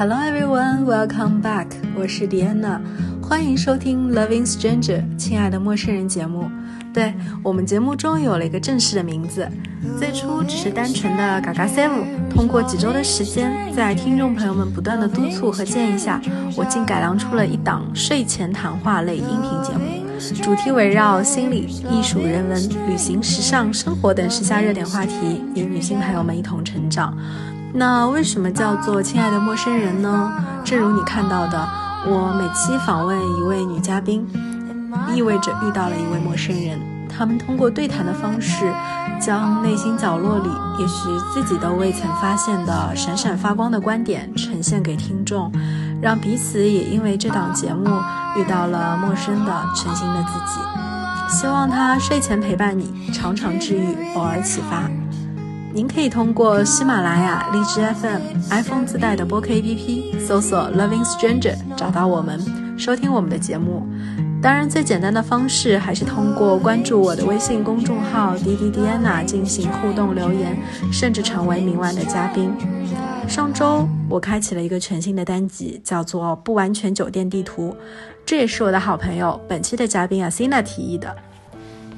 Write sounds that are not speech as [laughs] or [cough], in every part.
Hello everyone, welcome back. 我是 Diana，欢迎收听 Loving Stranger，亲爱的陌生人节目。对我们节目终于有了一个正式的名字，最初只是单纯的嘎嘎 seven。通过几周的时间，在听众朋友们不断的督促和建议下，我竟改良出了一档睡前谈话类音频节目，主题围绕心理、艺术、人文、旅行、时尚、生活等时下热点话题，与女性朋友们一同成长。那为什么叫做亲爱的陌生人呢？正如你看到的，我每期访问一位女嘉宾。意味着遇到了一位陌生人，他们通过对谈的方式，将内心角落里也许自己都未曾发现的闪闪发光的观点呈现给听众，让彼此也因为这档节目遇到了陌生的全新的自己。希望他睡前陪伴你，常常治愈，偶尔启发。您可以通过喜马拉雅、荔枝 FM、iPhone 自带的播客 APP 搜索 Loving Stranger 找到我们，收听我们的节目。当然，最简单的方式还是通过关注我的微信公众号“滴滴 Diana” ”进行互动留言，甚至成为明晚的嘉宾。上周我开启了一个全新的单集，叫做“不完全酒店地图”，这也是我的好朋友本期的嘉宾阿 n a 提议的。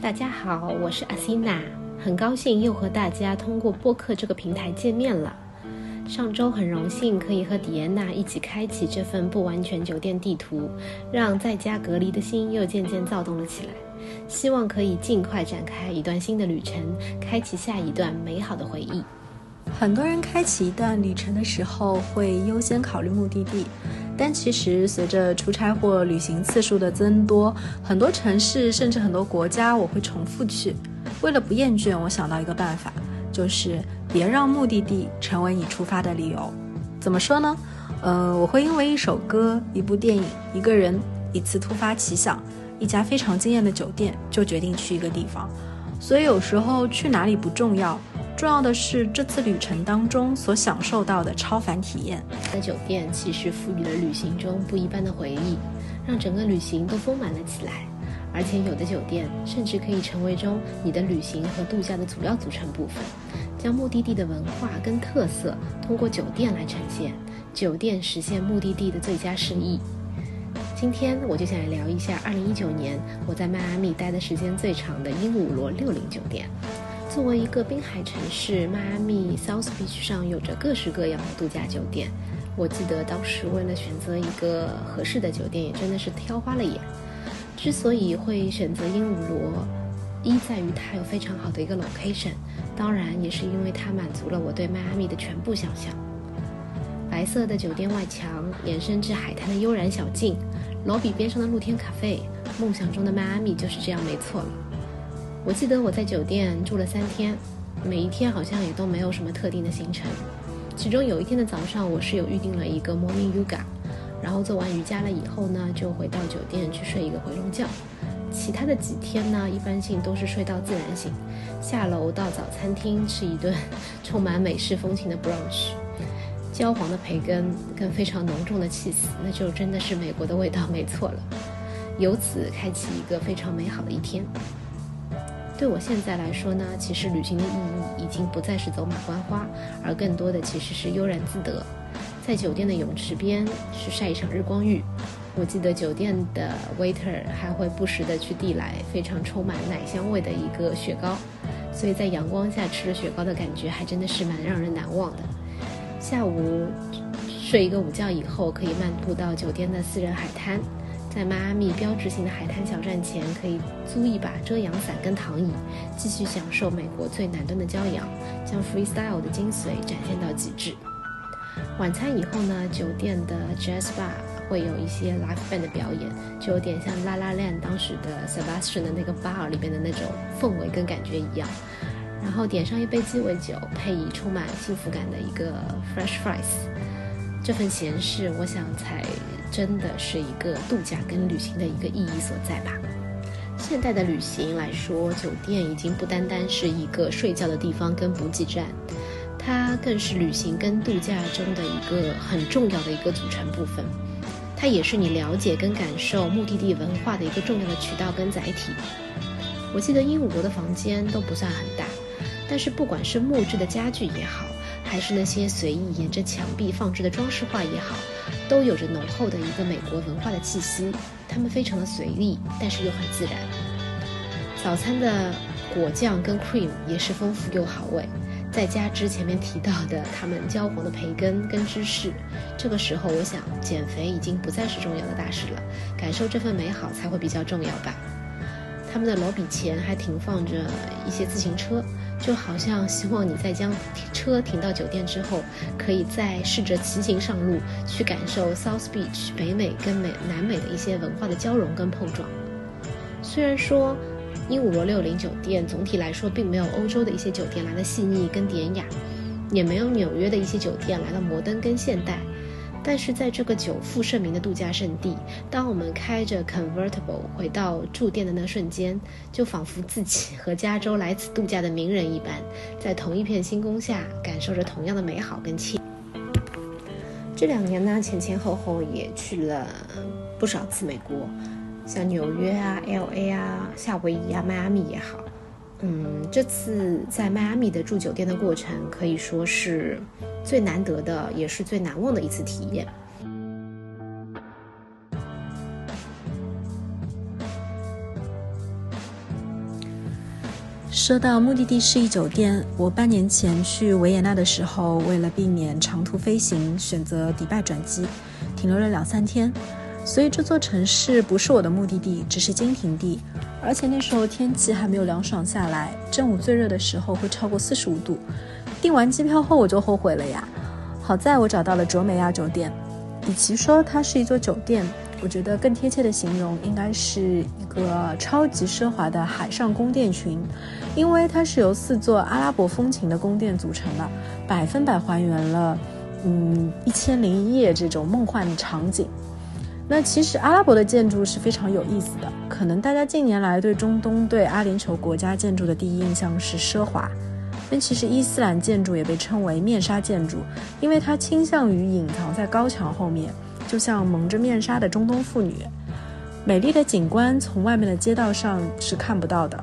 大家好，我是阿 n a 很高兴又和大家通过播客这个平台见面了。上周很荣幸可以和迪安娜一起开启这份不完全酒店地图，让在家隔离的心又渐渐躁动了起来。希望可以尽快展开一段新的旅程，开启下一段美好的回忆。很多人开启一段旅程的时候会优先考虑目的地，但其实随着出差或旅行次数的增多，很多城市甚至很多国家我会重复去。为了不厌倦，我想到一个办法，就是。别让目的地成为你出发的理由。怎么说呢？呃，我会因为一首歌、一部电影、一个人、一次突发奇想、一家非常惊艳的酒店，就决定去一个地方。所以有时候去哪里不重要，重要的是这次旅程当中所享受到的超凡体验。在酒店其实赋予了旅行中不一般的回忆，让整个旅行都丰满了起来。而且有的酒店甚至可以成为中你的旅行和度假的主要组成部分。将目的地的文化跟特色通过酒店来呈现，酒店实现目的地的最佳示意。今天我就想来聊一下2019年我在迈阿密待的时间最长的鹦鹉螺六零酒店。作为一个滨海城市，迈阿密 South Beach 上有着各式各样的度假酒店。我记得当时为了选择一个合适的酒店，也真的是挑花了眼。之所以会选择鹦鹉螺，一在于它有非常好的一个 location。当然，也是因为它满足了我对迈阿密的全部想象。白色的酒店外墙，延伸至海滩的悠然小径，楼比边上的露天咖啡，梦想中的迈阿密就是这样，没错了。我记得我在酒店住了三天，每一天好像也都没有什么特定的行程。其中有一天的早上，我是有预定了一个 morning yoga，然后做完瑜伽了以后呢，就回到酒店去睡一个回笼觉。其他的几天呢，一般性都是睡到自然醒，下楼到早餐厅吃一顿 [laughs] 充满美式风情的 brunch，焦黄的培根跟非常浓重的 cheese，那就真的是美国的味道，没错了。由此开启一个非常美好的一天。对我现在来说呢，其实旅行的意义已经不再是走马观花，而更多的其实是悠然自得，在酒店的泳池边去晒一场日光浴。我记得酒店的 waiter 还会不时的去递来非常充满奶香味的一个雪糕，所以在阳光下吃了雪糕的感觉还真的是蛮让人难忘的。下午睡一个午觉以后，可以漫步到酒店的私人海滩，在迈阿密标志性的海滩小站前，可以租一把遮阳伞跟躺椅，继续享受美国最南端的骄阳，将 freestyle 的精髓展现到极致。晚餐以后呢，酒店的 jazz bar。会有一些 live band 的表演，就有点像 La La Land 当时的 Sebastian 的那个 bar 里边的那种氛围跟感觉一样。然后点上一杯鸡尾酒，配以充满幸福感的一个 fresh fries，这份闲适，我想才真的是一个度假跟旅行的一个意义所在吧。现代的旅行来说，酒店已经不单单是一个睡觉的地方跟补给站，它更是旅行跟度假中的一个很重要的一个组成部分。它也是你了解跟感受目的地文化的一个重要的渠道跟载体。我记得鹦鹉螺的房间都不算很大，但是不管是木质的家具也好，还是那些随意沿着墙壁放置的装饰画也好，都有着浓厚的一个美国文化的气息。它们非常的随意，但是又很自然。早餐的果酱跟 cream 也是丰富又好味。再加之前面提到的他们焦黄的培根跟芝士，这个时候我想减肥已经不再是重要的大事了，感受这份美好才会比较重要吧。他们的楼比前还停放着一些自行车，就好像希望你在将车停到酒店之后，可以再试着骑行上路，去感受 South Beach 北美跟美南美的一些文化的交融跟碰撞。虽然说。鹦鹉螺六零酒店总体来说并没有欧洲的一些酒店来的细腻跟典雅，也没有纽约的一些酒店来的摩登跟现代。但是在这个久负盛名的度假胜地，当我们开着 convertible 回到住店的那瞬间，就仿佛自己和加州来此度假的名人一般，在同一片星空下感受着同样的美好跟惬。这两年呢，前前后后也去了不少次美国。像纽约啊、L A 啊、夏威夷啊、迈阿密也好，嗯，这次在迈阿密的住酒店的过程可以说是最难得的，也是最难忘的一次体验。说到目的地示意酒店，我半年前去维也纳的时候，为了避免长途飞行，选择迪拜转机，停留了两三天。所以这座城市不是我的目的地，只是经停地。而且那时候天气还没有凉爽下来，正午最热的时候会超过四十五度。订完机票后我就后悔了呀。好在我找到了卓美亚酒店，与其说它是一座酒店，我觉得更贴切的形容应该是一个超级奢华的海上宫殿群，因为它是由四座阿拉伯风情的宫殿组成的，百分百还原了嗯一千零一夜这种梦幻的场景。那其实阿拉伯的建筑是非常有意思的。可能大家近年来对中东、对阿联酋国家建筑的第一印象是奢华，但其实伊斯兰建筑也被称为面纱建筑，因为它倾向于隐藏在高墙后面，就像蒙着面纱的中东妇女。美丽的景观从外面的街道上是看不到的，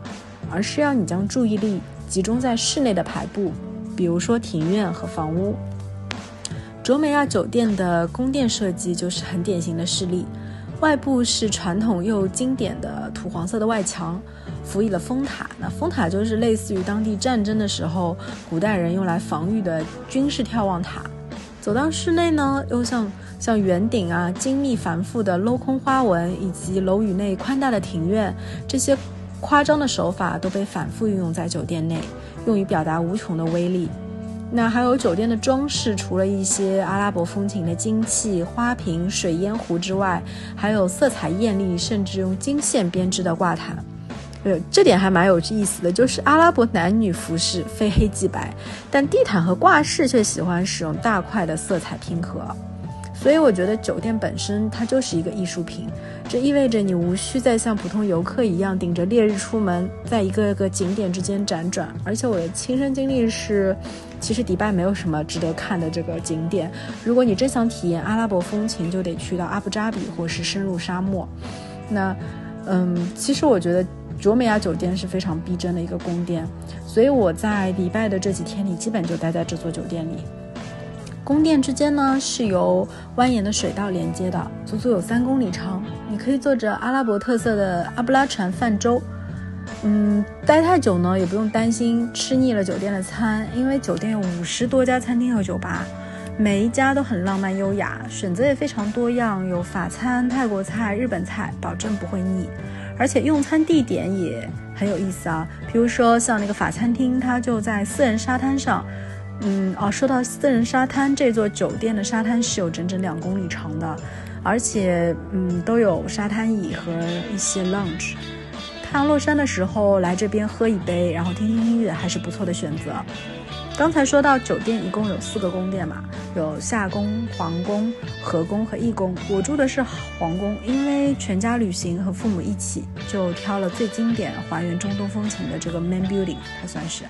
而是要你将注意力集中在室内的排布，比如说庭院和房屋。卓美亚酒店的宫殿设计就是很典型的事例，外部是传统又经典的土黄色的外墙，辅以了风塔。那风塔就是类似于当地战争的时候古代人用来防御的军事眺望塔。走到室内呢，又像像圆顶啊、精密繁复的镂空花纹，以及楼宇内宽大的庭院，这些夸张的手法都被反复运用在酒店内，用于表达无穷的威力。那还有酒店的装饰，除了一些阿拉伯风情的金器、花瓶、水烟壶之外，还有色彩艳丽，甚至用金线编织的挂毯。呃，这点还蛮有意思的，就是阿拉伯男女服饰非黑即白，但地毯和挂饰却喜欢使用大块的色彩拼合。所以我觉得酒店本身它就是一个艺术品，这意味着你无需再像普通游客一样顶着烈日出门，在一个个景点之间辗转。而且我的亲身经历是，其实迪拜没有什么值得看的这个景点。如果你真想体验阿拉伯风情，就得去到阿布扎比或是深入沙漠。那，嗯，其实我觉得卓美亚酒店是非常逼真的一个宫殿，所以我在迪拜的这几天里，基本就待在这座酒店里。宫殿之间呢是由蜿蜒的水道连接的，足足有三公里长。你可以坐着阿拉伯特色的阿布拉船泛舟，嗯，待太久呢也不用担心吃腻了酒店的餐，因为酒店有五十多家餐厅和酒吧，每一家都很浪漫优雅，选择也非常多样，有法餐、泰国菜、日本菜，保证不会腻。而且用餐地点也很有意思啊，比如说像那个法餐厅，它就在私人沙滩上。嗯哦，说到私人沙滩，这座酒店的沙滩是有整整两公里长的，而且嗯都有沙滩椅和一些 lounge。太阳落山的时候来这边喝一杯，然后听听音乐，还是不错的选择。刚才说到酒店一共有四个宫殿嘛，有夏宫、皇宫、和宫和义宫。我住的是皇宫，因为全家旅行和父母一起，就挑了最经典、还原中东风情的这个 main building，它算是。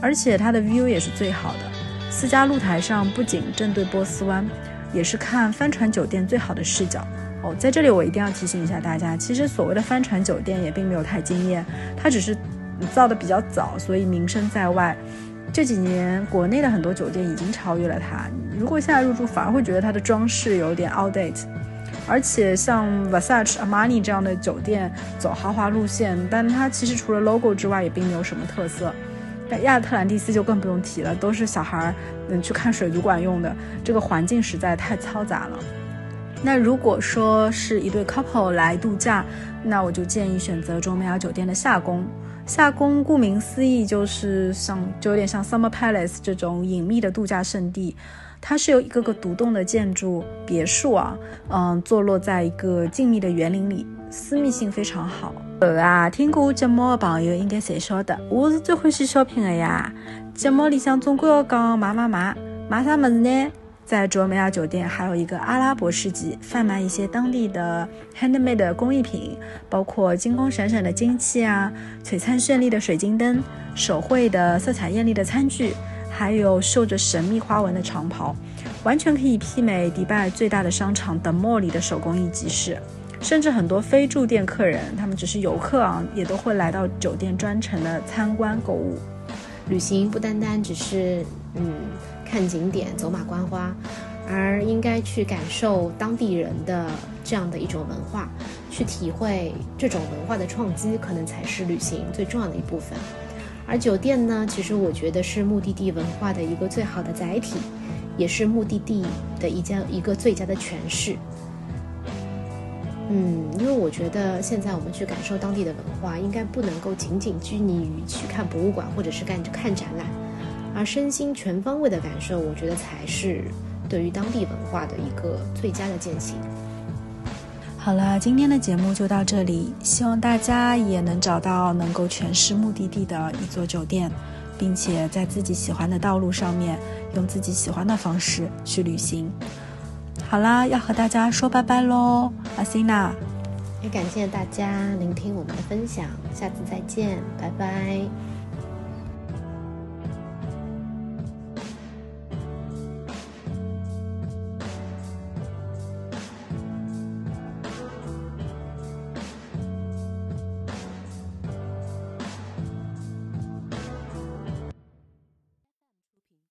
而且它的 view 也是最好的，私家露台上不仅正对波斯湾，也是看帆船酒店最好的视角。在这里我一定要提醒一下大家，其实所谓的帆船酒店也并没有太惊艳，它只是造的比较早，所以名声在外。这几年国内的很多酒店已经超越了它。如果现在入住，反而会觉得它的装饰有点 outdate。而且像 Versace、Armani 这样的酒店走豪华路线，但它其实除了 logo 之外，也并没有什么特色。但亚特兰蒂斯就更不用提了，都是小孩儿嗯去看水族馆用的，这个环境实在太嘈杂了。那如果说是一对 couple 来度假，那我就建议选择卓美亚酒店的夏宫。夏宫顾名思义就是像，就有点像 Summer Palace 这种隐秘的度假胜地。它是由一个个独栋的建筑别墅啊，嗯，坐落在一个静谧的园林里，私密性非常好。呃啊，听过我节目的朋友应该谁晓得，我是最欢喜 shopping 的呀。节目里向总归要讲买买买，买啥么子呢？在卓美亚酒店还有一个阿拉伯市集，贩卖一些当地的 handmade 工艺品，包括金光闪闪的金器啊，璀璨绚丽的水晶灯，手绘的色彩艳丽的餐具，还有绣着神秘花纹的长袍，完全可以媲美迪拜最大的商场 The Mall 里的手工艺集市。甚至很多非住店客人，他们只是游客啊，也都会来到酒店专程的参观购物。旅行不单单只是嗯。看景点、走马观花，而应该去感受当地人的这样的一种文化，去体会这种文化的创击，可能才是旅行最重要的一部分。而酒店呢，其实我觉得是目的地文化的一个最好的载体，也是目的地的一家一个最佳的诠释。嗯，因为我觉得现在我们去感受当地的文化，应该不能够仅仅拘泥于去看博物馆或者是看看展览。而身心全方位的感受，我觉得才是对于当地文化的一个最佳的践行。好了，今天的节目就到这里，希望大家也能找到能够诠释目的地的一座酒店，并且在自己喜欢的道路上面，用自己喜欢的方式去旅行。好啦，要和大家说拜拜喽，阿西娜。也感谢大家聆听我们的分享，下次再见，拜拜。